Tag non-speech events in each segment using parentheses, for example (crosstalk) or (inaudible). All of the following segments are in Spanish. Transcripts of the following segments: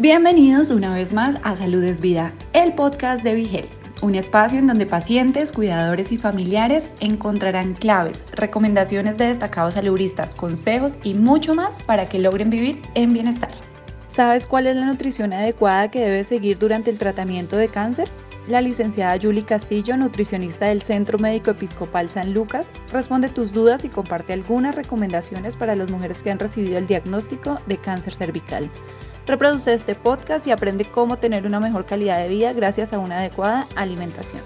Bienvenidos una vez más a Salud es Vida, el podcast de Vigel, un espacio en donde pacientes, cuidadores y familiares encontrarán claves, recomendaciones de destacados saludistas, consejos y mucho más para que logren vivir en bienestar. ¿Sabes cuál es la nutrición adecuada que debes seguir durante el tratamiento de cáncer? La licenciada Julie Castillo, nutricionista del Centro Médico Episcopal San Lucas, responde tus dudas y comparte algunas recomendaciones para las mujeres que han recibido el diagnóstico de cáncer cervical. Reproduce este podcast y aprende cómo tener una mejor calidad de vida gracias a una adecuada alimentación.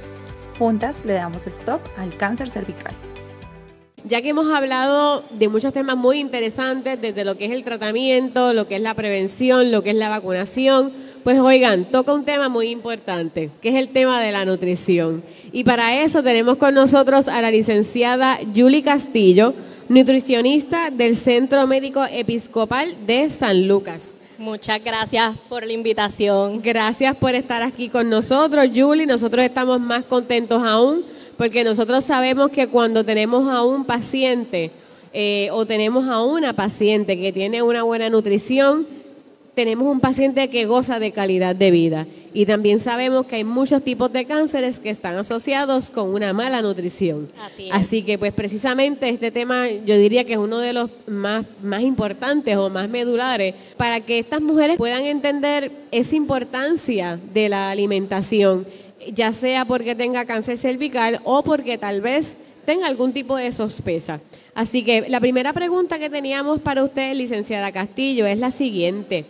Juntas le damos stop al cáncer cervical. Ya que hemos hablado de muchos temas muy interesantes, desde lo que es el tratamiento, lo que es la prevención, lo que es la vacunación, pues oigan, toca un tema muy importante, que es el tema de la nutrición. Y para eso tenemos con nosotros a la licenciada Julie Castillo, nutricionista del Centro Médico Episcopal de San Lucas. Muchas gracias por la invitación. Gracias por estar aquí con nosotros, Julie. Nosotros estamos más contentos aún porque nosotros sabemos que cuando tenemos a un paciente eh, o tenemos a una paciente que tiene una buena nutrición, tenemos un paciente que goza de calidad de vida. Y también sabemos que hay muchos tipos de cánceres que están asociados con una mala nutrición. Así, que pues precisamente este tema yo diría que es uno de los más, más importantes o más medulares para que estas mujeres puedan entender esa importancia de la alimentación, ya sea porque tenga cáncer cervical o porque tal vez tenga algún tipo de sospecha. Así que la primera pregunta que teníamos para usted, licenciada Castillo, es la siguiente.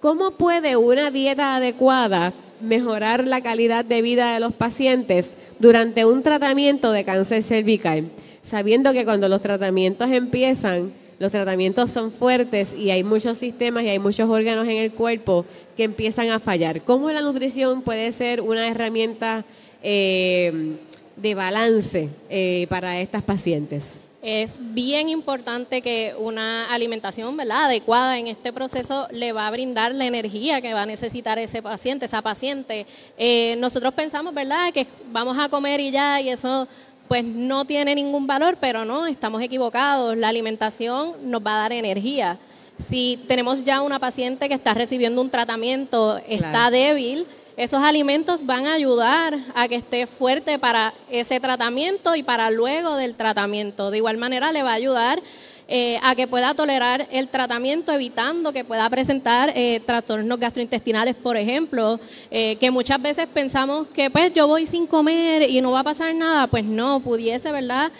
¿Cómo puede una dieta adecuada mejorar la calidad de vida de los pacientes durante un tratamiento de cáncer cervical? Sabiendo que cuando los tratamientos empiezan, los tratamientos son fuertes y hay muchos sistemas y hay muchos órganos en el cuerpo que empiezan a fallar. ¿Cómo la nutrición puede ser una herramienta eh, de balance eh, para estas pacientes? Es bien importante que una alimentación ¿verdad? adecuada en este proceso le va a brindar la energía que va a necesitar ese paciente, esa paciente. Eh, nosotros pensamos ¿verdad? que vamos a comer y ya, y eso pues no tiene ningún valor, pero no, estamos equivocados. La alimentación nos va a dar energía. Si tenemos ya una paciente que está recibiendo un tratamiento, está débil, esos alimentos van a ayudar a que esté fuerte para ese tratamiento y para luego del tratamiento. De igual manera le va a ayudar eh, a que pueda tolerar el tratamiento, evitando que pueda presentar eh, trastornos gastrointestinales, por ejemplo, eh, que muchas veces pensamos que pues yo voy sin comer y no va a pasar nada, pues no, pudiese, ¿verdad?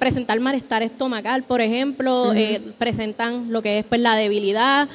presentar malestar estomacal, por ejemplo, presentan lo que es pues la debilidad,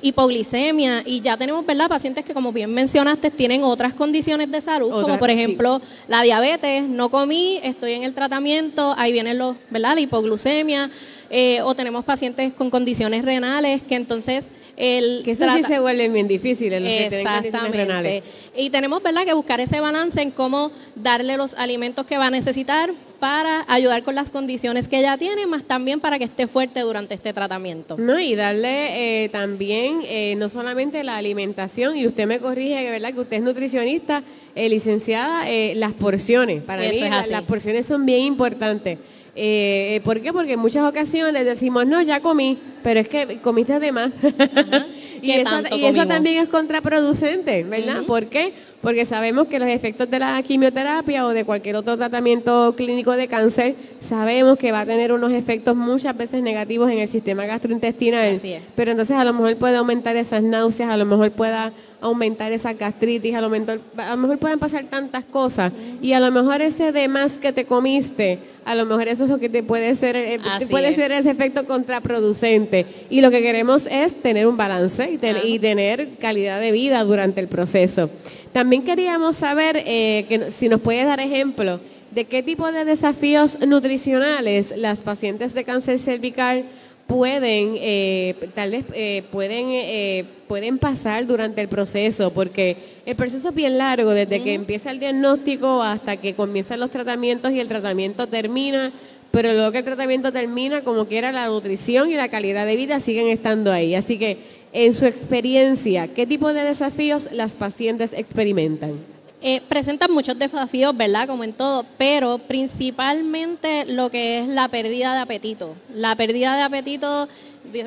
hipoglicemia, y ya tenemos, ¿verdad? Pacientes que, como bien mencionaste, tienen otras condiciones de salud, como por ejemplo la diabetes, no comí, estoy en el tratamiento, ahí vienen los, ¿verdad? La hipoglucemia, eh, o tenemos pacientes con condiciones renales que entonces el que eso sí se vuelve bien difícil los que tienen renales. Y tenemos ¿verdad? que buscar ese balance en cómo darle los alimentos que va a necesitar para ayudar con las condiciones que ella tiene, más también para que esté fuerte durante este tratamiento. No, y darle eh, también eh, no solamente la alimentación, y usted me corrige, ¿verdad? Que usted es nutricionista, licenciada, las porciones. Para mí las porciones son bien importantes. Eh, ¿Por qué? Porque en muchas ocasiones decimos, no, ya comí, pero es que comiste de más. (laughs) y, eso, también es contraproducente, ¿verdad? ¿Por qué? Porque sabemos que los efectos de la quimioterapia o de cualquier otro tratamiento clínico de cáncer, sabemos que va a tener unos efectos muchas veces negativos en el sistema gastrointestinal. Pero entonces a lo mejor puede aumentar esas náuseas, a lo mejor pueda aumentar esa gastritis, a lo mejor, a lo mejor pueden pasar tantas cosas. Y a lo mejor ese de más que te comiste, a lo mejor eso es lo que te puede ser, eh, puede ser ese efecto contraproducente. Y lo que queremos es tener un balance y, tener calidad de vida durante el proceso. También queríamos saber eh, que si nos puedes dar ejemplo de qué tipo de desafíos nutricionales las pacientes de cáncer cervical pueden, eh, tal vez eh, pueden, eh, pueden pasar durante el proceso, porque el proceso es bien largo, desde que empieza el diagnóstico hasta que comienzan los tratamientos y el tratamiento termina, pero luego que el tratamiento termina, como quiera, la nutrición y la calidad de vida siguen estando ahí. Así que, en su experiencia, ¿qué tipo de desafíos las pacientes experimentan? Eh, presentan muchos desafíos, ¿verdad? Como en todo, pero principalmente lo que es la pérdida de apetito. La pérdida de apetito,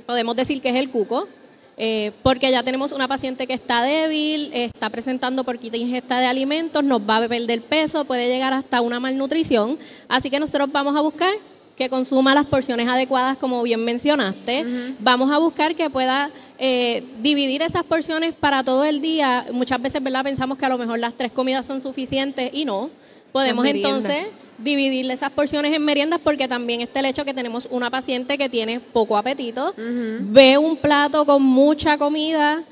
podemos decir que es el cuco. eh, porque ya tenemos una paciente que está débil, está presentando porquita ingesta de alimentos, nos va a perder peso, puede llegar hasta una malnutrición. Así que nosotros vamos a buscar que consuma las porciones adecuadas, como bien mencionaste. Vamos a buscar que pueda eh, dividir esas porciones para todo el día. Muchas veces, ¿verdad? Pensamos que a lo mejor las tres comidas son suficientes y no. Podemos entonces dividirle esas porciones en meriendas porque también está el hecho que tenemos una paciente que tiene poco apetito, ve un plato con mucha comida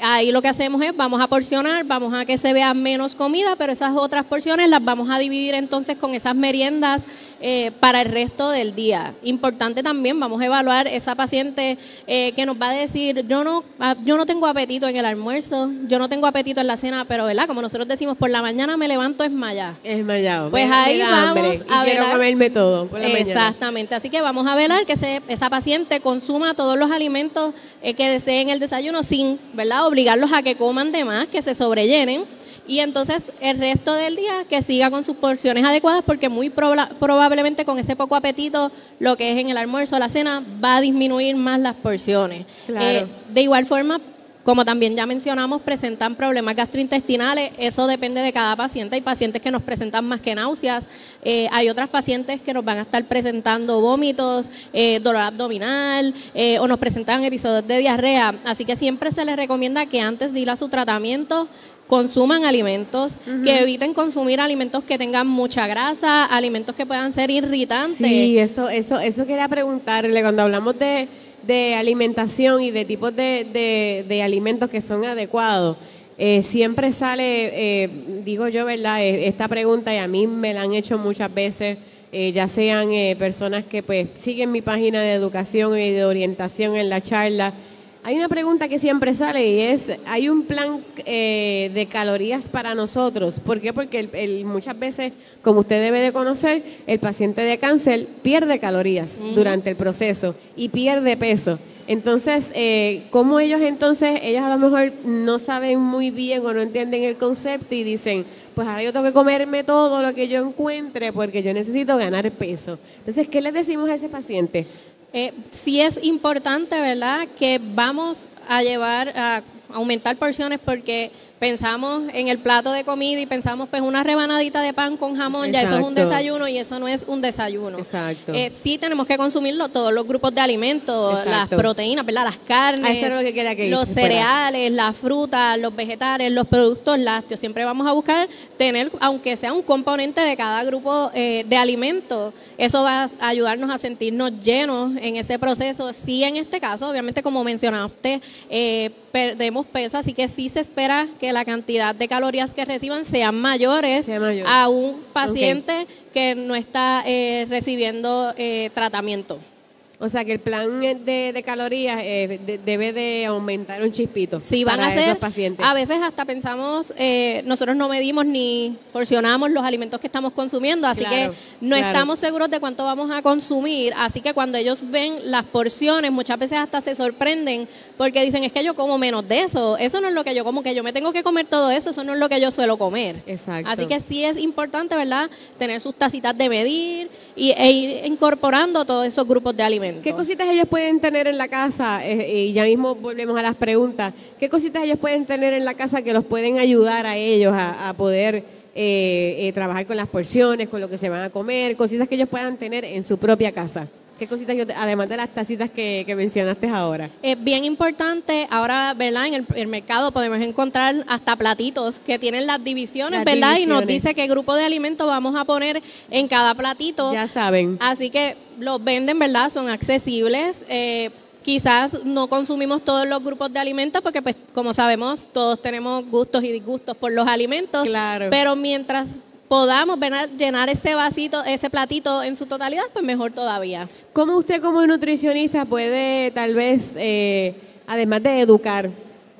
ahí lo que hacemos es, vamos a porcionar, vamos a que se vea menos comida, pero esas otras porciones las vamos a dividir entonces con esas meriendas eh, para el resto del día. Importante también, vamos a evaluar esa paciente eh, que nos va a decir, yo no, ah, yo no tengo apetito en el almuerzo, yo no tengo apetito en la cena, pero ¿verdad? Como nosotros decimos, por la mañana me levanto esmayada. Esmayado. Pues ahí vamos a ver. Quiero comerme todo Exactamente, así que vamos a velar que esa paciente consuma todos los alimentos eh, que deseen el desayuno sin, ¿verdad? obligarlos a que coman de más, que se sobrellenen y entonces el resto del día que siga con sus porciones adecuadas porque muy probablemente con ese poco apetito, lo que es en el almuerzo o la cena, va a disminuir más las porciones. Eh, de igual forma, como también ya mencionamos, presentan problemas gastrointestinales. Eso depende de cada paciente. Hay pacientes que nos presentan más que náuseas. Eh, hay otras pacientes que nos van a estar presentando vómitos, eh, dolor abdominal eh, o nos presentan episodios de diarrea. Así que siempre se les recomienda que antes de ir a su tratamiento consuman alimentos, que eviten consumir alimentos que tengan mucha grasa, alimentos que puedan ser irritantes. Sí, eso, eso, eso quería preguntarle cuando hablamos de de alimentación y de tipos de, de, alimentos que son adecuados. Eh, siempre sale, eh, digo yo, ¿verdad? Eh, esta pregunta y a mí me la han hecho muchas veces, ya sean personas que pues siguen mi página de educación y de orientación en la charla hay una pregunta que siempre sale y es, ¿hay un plan eh, de calorías para nosotros? ¿Por qué? Porque el, muchas veces, como usted debe de conocer, el paciente de cáncer pierde calorías durante el proceso y pierde peso. Entonces, eh, ¿cómo ellos entonces, ellos a lo mejor no saben muy bien o no entienden el concepto y dicen, pues ahora yo tengo que comerme todo lo que yo encuentre porque yo necesito ganar peso? Entonces, ¿qué le decimos a ese paciente? Eh, sí es importante, ¿verdad?, que vamos a llevar a aumentar porciones porque pensamos en el plato de comida y pensamos pues una rebanadita de pan con jamón, ya eso es un desayuno y eso no es un desayuno. Exacto. Eh, sí tenemos que consumirlo todos los grupos de alimentos, las proteínas, ¿verdad? Las carnes, los cereales, las frutas, los vegetales, los productos lácteos. Siempre vamos a buscar tener, aunque sea un componente de cada grupo eh, de alimentos, eso va a ayudarnos a sentirnos llenos en ese proceso. Sí, en este caso, obviamente como mencionaste, eh, perdemos peso, así que sí se espera que la cantidad de calorías que reciban sean mayores a un paciente que no está eh, recibiendo eh, tratamiento. O sea que el plan de, calorías eh, debe de aumentar un chispito. Sí, van a ser. Pacientes. A veces hasta pensamos, eh, nosotros no medimos ni porcionamos los alimentos que estamos consumiendo, así que no estamos seguros de cuánto vamos a consumir. Así que cuando ellos ven las porciones, muchas veces hasta se sorprenden porque dicen, es que yo como menos de eso. Eso no es lo que yo como, que yo me tengo que comer todo eso, eso no es lo que yo suelo comer. Exacto. Así que sí es importante, ¿verdad? Tener sus tacitas de medir y, e ir incorporando todos esos grupos de alimentos. ¿Qué cositas ellos pueden tener en la casa? Eh, y ya mismo volvemos a las preguntas. ¿Qué cositas ellos pueden tener en la casa que los pueden ayudar a ellos a, poder eh, eh, trabajar con las porciones, con lo que se van a comer? Cositas que ellos puedan tener en su propia casa. ¿Qué cositas, además de las tacitas que, mencionaste ahora? Es bien importante, ahora, ¿verdad? En el, mercado podemos encontrar hasta platitos que tienen las divisiones, ¿verdad? Y nos dice qué grupo de alimentos vamos a poner en cada platito. Ya saben. Así que los venden, ¿verdad? Son accesibles. Eh, quizás no consumimos todos los grupos de alimentos porque, pues, como sabemos, todos tenemos gustos y disgustos por los alimentos. Claro. Pero mientras podamos llenar ese vasito, ese platito en su totalidad, pues mejor todavía. ¿Cómo usted como nutricionista puede tal vez, eh, además de educar,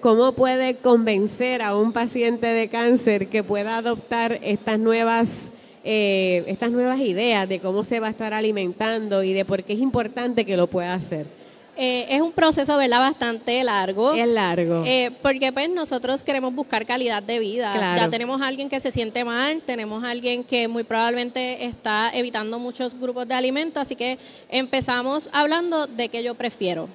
cómo puede convencer a un paciente de cáncer que pueda adoptar estas nuevas, eh, estas nuevas ideas de cómo se va a estar alimentando y de por qué es importante que lo pueda hacer? Eh, es un proceso, ¿verdad? Bastante largo. Es largo. Eh, porque pues nosotros queremos buscar calidad de vida. Ya tenemos a alguien que se siente mal, tenemos a alguien que muy probablemente está evitando muchos grupos de alimentos, así que empezamos hablando de qué yo prefiero.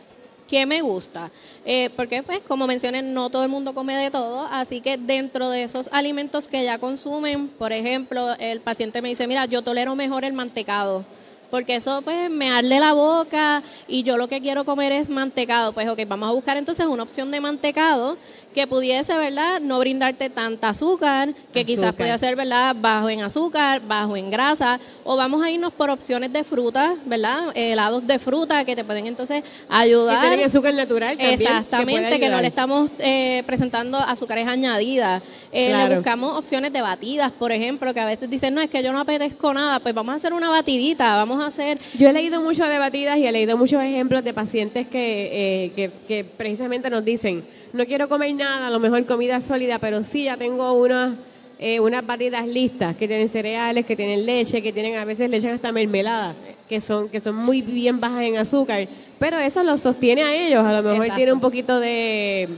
¿Qué me gusta? Eh, porque, pues, como mencioné, no todo el mundo come de todo, así que dentro de esos alimentos que ya consumen, por ejemplo, el paciente me dice, mira, yo tolero mejor el mantecado porque eso pues me arde la boca y yo lo que quiero comer es mantecado. Pues ok, vamos a buscar entonces una opción de mantecado que pudiese, ¿verdad? No brindarte tanta azúcar, que quizás pueda ser, ¿verdad? Bajo en azúcar, bajo en grasa, o vamos a irnos por opciones de fruta, ¿verdad? helados de fruta que te pueden entonces ayudar. Que tienen azúcar natural también, Exactamente, que, no le estamos eh, presentando azúcares añadidas. Eh, le buscamos opciones de batidas, por ejemplo, que a veces dicen, no, es que yo no apetezco nada, pues vamos a hacer una batidita, vamos a hacer... Yo he leído mucho de batidas y he leído muchos ejemplos de pacientes que, eh, que, que precisamente nos dicen, no quiero comer nada, a lo mejor comida sólida, pero sí ya tengo unas eh, unas batidas listas que tienen cereales, que tienen leche, que tienen a veces leche hasta mermelada, que son que son muy bien bajas en azúcar, pero eso los sostiene a ellos, a lo mejor tiene un poquito de,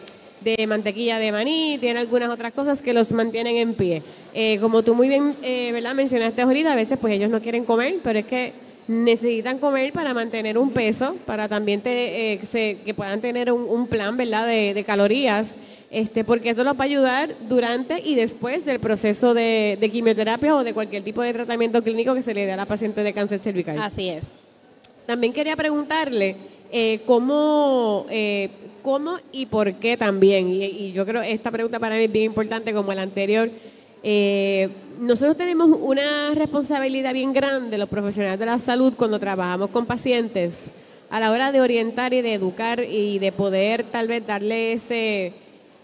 mantequilla de maní, tiene algunas otras cosas que los mantienen en pie. Eh, como tú muy bien eh, ¿verdad? mencionaste ahorita, a veces pues ellos no quieren comer, pero es que necesitan comer para mantener un peso, para también te, eh, que puedan tener un, plan ¿verdad? De, de, calorías, este, porque esto los va a ayudar durante y después del proceso de, quimioterapia o de cualquier tipo de tratamiento clínico que se le dé a la paciente de cáncer cervical. Así es. También quería preguntarle eh, cómo, eh, cómo y por qué también, y, y, yo creo esta pregunta para mí es bien importante como la anterior, eh, nosotros tenemos una responsabilidad bien grande, los profesionales de la salud, cuando trabajamos con pacientes, a la hora de orientar y de educar y de poder tal vez darle ese,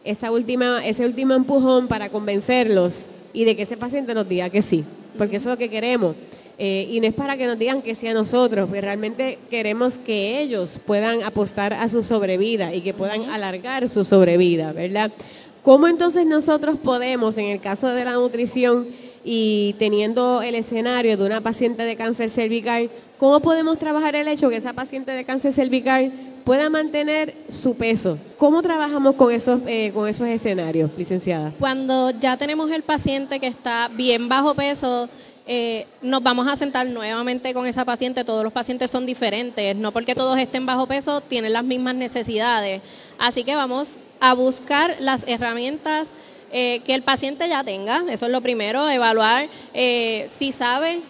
esa última, ese último empujón para convencerlos y de que ese paciente nos diga que sí, porque eso es lo que queremos. Eh, y no es para que nos digan que sí a nosotros, pero realmente queremos que ellos puedan apostar a su sobrevida y que puedan alargar su sobrevida, ¿verdad? ¿Cómo entonces nosotros podemos, en el caso de la nutrición y teniendo el escenario de una paciente de cáncer cervical, cómo podemos trabajar el hecho que esa paciente de cáncer cervical pueda mantener su peso? ¿Cómo trabajamos con esos, eh, con esos escenarios, licenciada? Cuando ya tenemos el paciente que está bien bajo peso, eh, nos vamos a sentar nuevamente con esa paciente. Todos los pacientes son diferentes, no porque todos estén bajo peso tienen las mismas necesidades. Así que vamos a buscar las herramientas eh, que el paciente ya tenga, eso es lo primero, evaluar eh, si sabe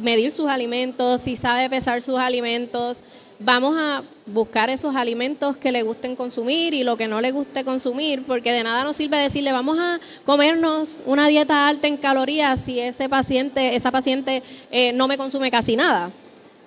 medir sus alimentos, si sabe pesar sus alimentos, vamos a buscar esos alimentos que le gusten consumir y lo que no le guste consumir, porque de nada nos sirve decirle vamos a comernos una dieta alta en calorías si ese paciente, esa paciente eh, no me consume casi nada.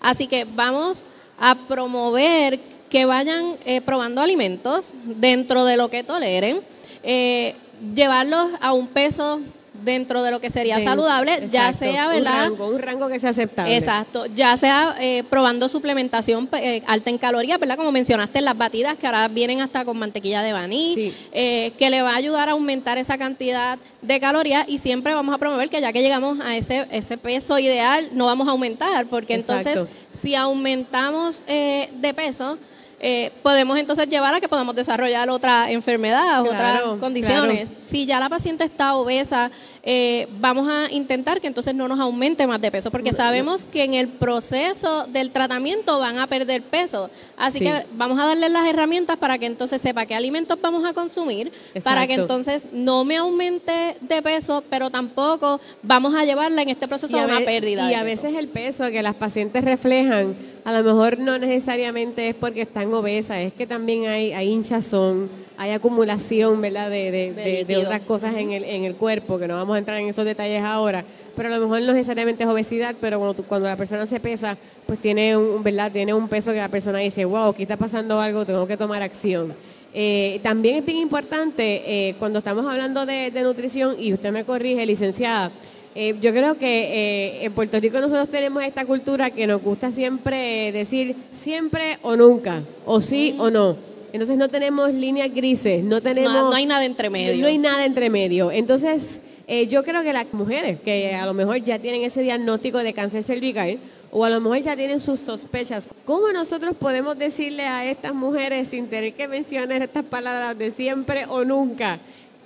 Así que vamos a promover que vayan eh, probando alimentos dentro de lo que toleren, eh, llevarlos a un peso dentro de lo que sería saludable, ya sea, ¿verdad? Un rango, un rango que sea aceptable. Exacto, ya sea eh, probando suplementación eh, alta en calorías, ¿verdad? Como mencionaste, las batidas que ahora vienen hasta con mantequilla de maní, eh, que le va a ayudar a aumentar esa cantidad de calorías y siempre vamos a promover que ya que llegamos a ese, ese peso ideal, no vamos a aumentar, porque entonces si aumentamos de peso, eh, podemos entonces llevar a que podamos desarrollar otra enfermedad, otras condiciones. Si ya la paciente está obesa, eh, vamos a intentar que entonces no nos aumente más de peso, porque sabemos que en el proceso del tratamiento van a perder peso. Así que vamos a darle las herramientas para que entonces sepa qué alimentos vamos a consumir, para que entonces no me aumente de peso, pero tampoco vamos a llevarla en este proceso a, una pérdida. Y a veces el peso que las pacientes reflejan, a lo mejor no necesariamente es porque están obesas, es que también hay, hay hinchazón hay acumulación ¿verdad? De, de, otras cosas en el, en el cuerpo, que no vamos a entrar en esos detalles ahora, pero a lo mejor no necesariamente es obesidad, pero cuando, cuando la persona se pesa, pues tiene un, ¿verdad? tiene un peso que la persona dice, wow, aquí está pasando algo, tengo que tomar acción. Eh, también es bien importante eh, cuando estamos hablando de, nutrición, y usted me corrige, licenciada, eh, yo creo que en Puerto Rico nosotros tenemos esta cultura que nos gusta siempre decir siempre o nunca, o sí o no. Entonces no tenemos líneas grises, no tenemos... No, hay nada entre medio. No hay nada entre medio. Entonces, eh, yo creo que las mujeres que a lo mejor ya tienen ese diagnóstico de cáncer cervical o a lo mejor ya tienen sus sospechas, ¿cómo nosotros podemos decirle a estas mujeres sin tener que mencionar estas palabras de siempre o nunca?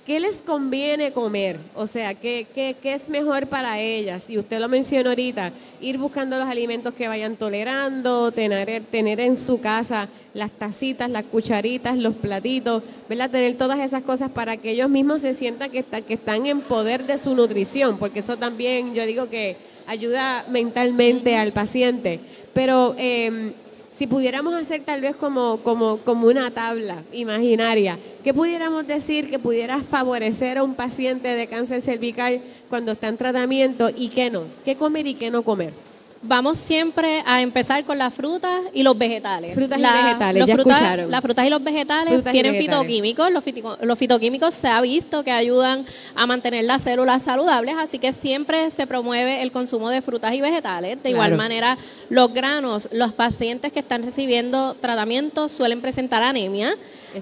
¿Qué les conviene comer? O sea, ¿qué, ¿qué, qué, es mejor para ellas? Y usted lo mencionó ahorita, ir buscando los alimentos que vayan tolerando, tener, tener en su casa las tacitas, las cucharitas, los platitos, ¿verdad? Tener todas esas cosas para que ellos mismos se sientan que, que están en poder de su nutrición, porque eso también yo digo que ayuda mentalmente al paciente. Pero eh, si pudiéramos hacer tal vez como, como, como una tabla imaginaria, ¿qué pudiéramos decir que pudiera favorecer a un paciente de cáncer cervical cuando está en tratamiento y qué no? ¿Qué comer y qué no comer? Vamos siempre a empezar con las frutas y los vegetales. Frutas y vegetales, ya escucharon. Las frutas y los vegetales tienen fitoquímicos. Los, los, fitoquímicos se ha visto que ayudan a mantener las células saludables, así que siempre se promueve el consumo de frutas y vegetales. De igual manera, los granos, los pacientes que están recibiendo tratamiento suelen presentar anemia,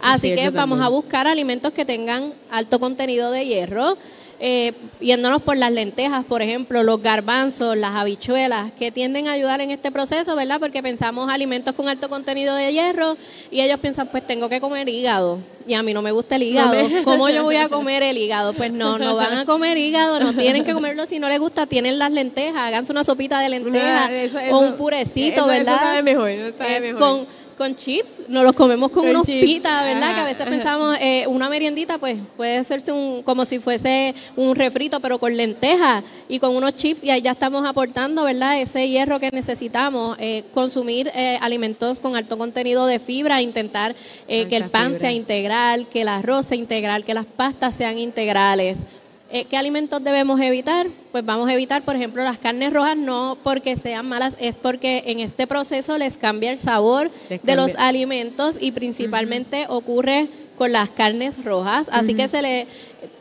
así que vamos a buscar alimentos que tengan alto contenido de hierro eh, yéndonos por las lentejas, por ejemplo, los garbanzos, las habichuelas, que tienden a ayudar en este proceso, ¿verdad? Porque pensamos alimentos con alto contenido de hierro y ellos piensan, pues tengo que comer hígado. Y a mí no me gusta el hígado. ¿Cómo yo voy a comer el hígado? Pues no, no van a comer hígado, no tienen que comerlo si no les gusta. Tienen las lentejas, háganse una sopita de lentejas o un purecito, ¿verdad? mejor, mejor. Con, con chips, nos los comemos con, unos pitas, ¿verdad? Que a veces pensamos, eh, una meriendita, pues puede hacerse un, como si fuese un refrito, pero con lentejas y con unos chips, y ahí ya estamos aportando, ¿verdad? Ese hierro que necesitamos, eh, consumir eh, alimentos con alto contenido de fibra, intentar que el pan sea integral, que el arroz sea integral, que las pastas sean integrales. Eh, ¿Qué alimentos debemos evitar? Pues vamos a evitar, por ejemplo, las carnes rojas, no porque sean malas, es porque en este proceso les cambia el sabor de los alimentos y principalmente ocurre con las carnes rojas. Así que se le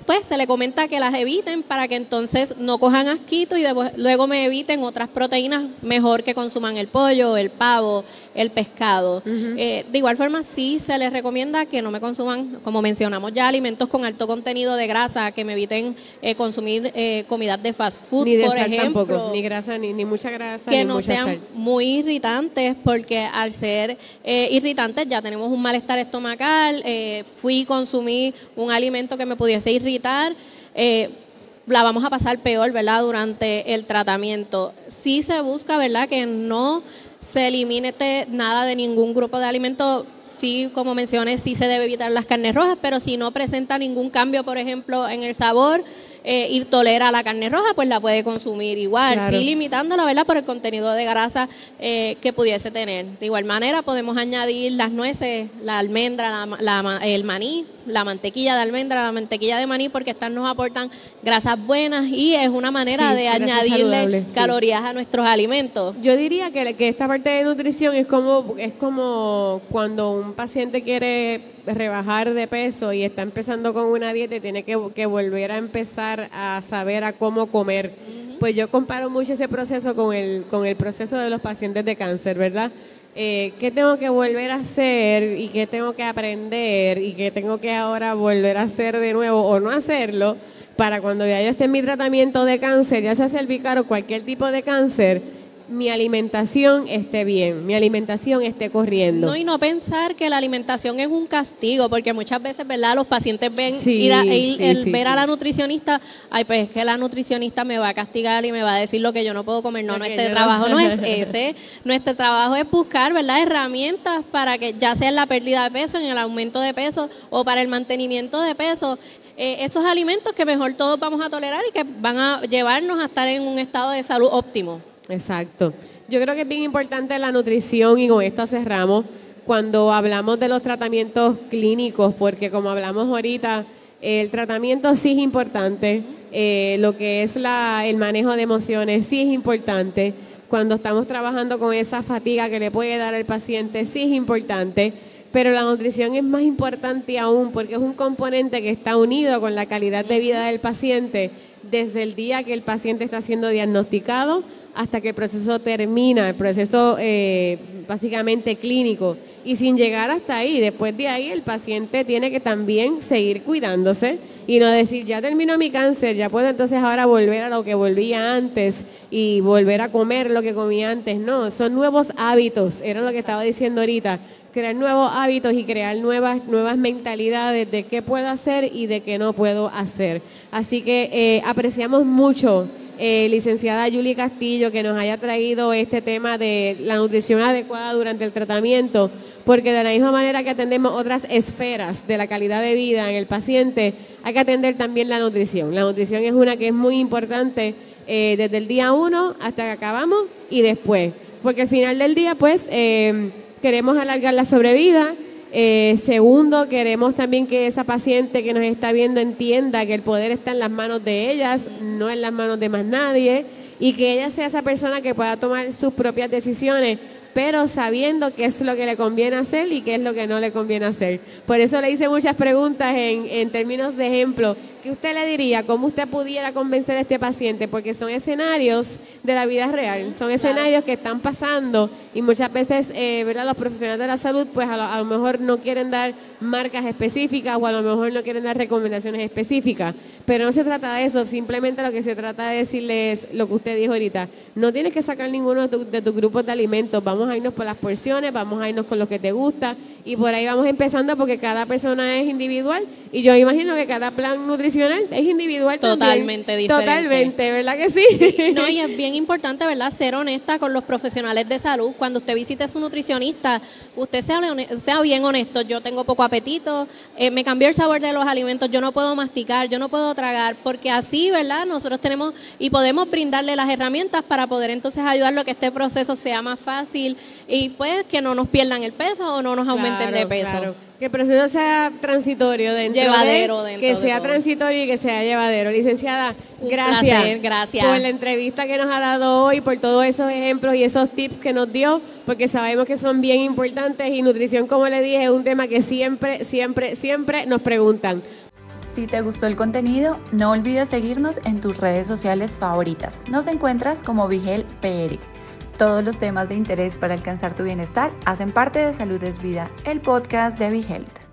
pues se le comenta que las eviten para que entonces no cojan asquito y luego me eviten otras proteínas mejor que consuman el pollo, el pavo, el pescado. Eh, de igual forma, sí se les recomienda que no me consuman, como mencionamos ya, alimentos con alto contenido de grasa, que me eviten eh, consumir eh, comidas de fast food, ni de por ejemplo. Tampoco, ni grasa, ni, ni mucha grasa. Que no sean muy irritantes, porque al ser irritantes ya tenemos un malestar estomacal, fui y consumí un alimento que me pudiese irritar eh, la vamos a pasar peor, ¿verdad? Durante el tratamiento. Sí se busca, ¿verdad? Que no se elimine nada de ningún grupo de alimentos. Sí, como mencioné, sí se debe evitar las carnes rojas, pero si no presenta ningún cambio, por ejemplo, en el sabor, eh, y tolera la carne roja, pues la puede consumir igual, sí limitándola, ¿verdad? Por el contenido de grasa eh, que pudiese tener. De igual manera, podemos añadir las nueces, la almendra, el maní, la mantequilla de almendra, la mantequilla de maní, porque estas nos aportan grasas buenas y es una manera de añadirle calorías a nuestros alimentos. Yo diría que, que esta parte de nutrición es como, es como cuando un paciente quiere rebajar de peso y está empezando con una dieta y tiene que, volver a empezar a saber a cómo comer. Pues yo comparo mucho ese proceso con el, con el proceso de los pacientes de cáncer, ¿verdad? Eh, ¿Qué tengo que volver a hacer y qué tengo que aprender y qué tengo que ahora volver a hacer de nuevo o no hacerlo para cuando ya yo esté en mi tratamiento de cáncer, ya sea cervical o cualquier tipo de cáncer? Mi alimentación esté bien, mi alimentación esté corriendo. No, y no pensar que la alimentación es un castigo, porque muchas veces, ¿verdad? Los pacientes ven ir a, el, ver a la nutricionista, ay, pues es que la nutricionista me va a castigar y me va a decir lo que yo no puedo comer. No, nuestro trabajo no. es (laughs) ese. Nuestro trabajo es buscar, ¿verdad? Herramientas para que, ya sea en la pérdida de peso, en el aumento de peso o para el mantenimiento de peso, eh, esos alimentos que mejor todos vamos a tolerar y que van a llevarnos a estar en un estado de salud óptimo. Exacto. Yo creo que es bien importante la nutrición y con esto cerramos. Cuando hablamos de los tratamientos clínicos, porque como hablamos ahorita, el tratamiento sí es importante, eh, lo que es la, el manejo de emociones sí es importante, cuando estamos trabajando con esa fatiga que le puede dar al paciente sí es importante, pero la nutrición es más importante aún porque es un componente que está unido con la calidad de vida del paciente desde el día que el paciente está siendo diagnosticado hasta que el proceso termina, el proceso eh, básicamente clínico. Y sin llegar hasta ahí, después de ahí el paciente tiene que también seguir cuidándose y no decir, ya terminó mi cáncer, ya puedo entonces ahora volver a lo que volvía antes y volver a comer lo que comía antes. No, son nuevos hábitos, era lo que estaba diciendo ahorita crear nuevos hábitos y crear nuevas, nuevas mentalidades de qué puedo hacer y de qué no puedo hacer. Así que eh, apreciamos mucho eh, licenciada Julie Castillo, que nos haya traído este tema de la nutrición adecuada durante el tratamiento, porque de la misma manera que atendemos otras esferas de la calidad de vida en el paciente, hay que atender también la nutrición. La nutrición es una que es muy importante eh, desde el día uno hasta que acabamos y después, porque al final del día, pues, eh, queremos alargar la sobrevida eh, segundo, queremos también que esa paciente que nos está viendo entienda que el poder está en las manos de ellas, no en las manos de más nadie, y que ella sea esa persona que pueda tomar sus propias decisiones pero sabiendo qué es lo que le conviene hacer y qué es lo que no le conviene hacer. Por eso le hice muchas preguntas en, en términos de ejemplo. ¿Qué usted le diría? ¿Cómo usted pudiera convencer a este paciente? Porque son escenarios de la vida real, son escenarios que están pasando y muchas veces, eh, ¿verdad? Los profesionales de la salud, pues a lo, mejor no quieren dar marcas específicas o a lo mejor no quieren dar recomendaciones específicas. Pero no se trata de eso, simplemente lo que se trata de decirles lo que usted dijo ahorita. No tienes que sacar ninguno de, tus grupos de alimentos, vamos a irnos por las porciones, vamos a irnos con lo que te gusta y por ahí vamos empezando porque cada persona es individual y yo imagino que cada plan nutricional es individual Totalmente diferente. Totalmente, ¿verdad que sí? No, y es (laughs) bien importante, ¿verdad? Ser honesta con los profesionales de salud. Cuando usted visite a su nutricionista, usted sea, sea bien honesto. Yo tengo poco apetito, eh, me cambió el sabor de los alimentos, yo no puedo masticar, yo no puedo tragar, porque así, ¿verdad? Nosotros tenemos y podemos brindarle las herramientas para poder entonces ayudarlo a que este proceso sea más fácil y pues que no nos pierdan el peso o no nos aumenten de peso. Que el proceso sea transitorio dentro llevadero de, que sea transitorio y que sea llevadero. Licenciada, gracias, gracias por la entrevista que nos ha dado hoy, por todos esos ejemplos y esos tips que nos dio, porque sabemos que son bien importantes y nutrición, como le dije, es un tema que siempre, siempre, siempre nos preguntan. Si te gustó el contenido, no olvides seguirnos en tus redes sociales favoritas. Nos encuentras como Vigel PR. Todos los temas de interés para alcanzar tu bienestar hacen parte de Salud es Vida, el podcast de Health.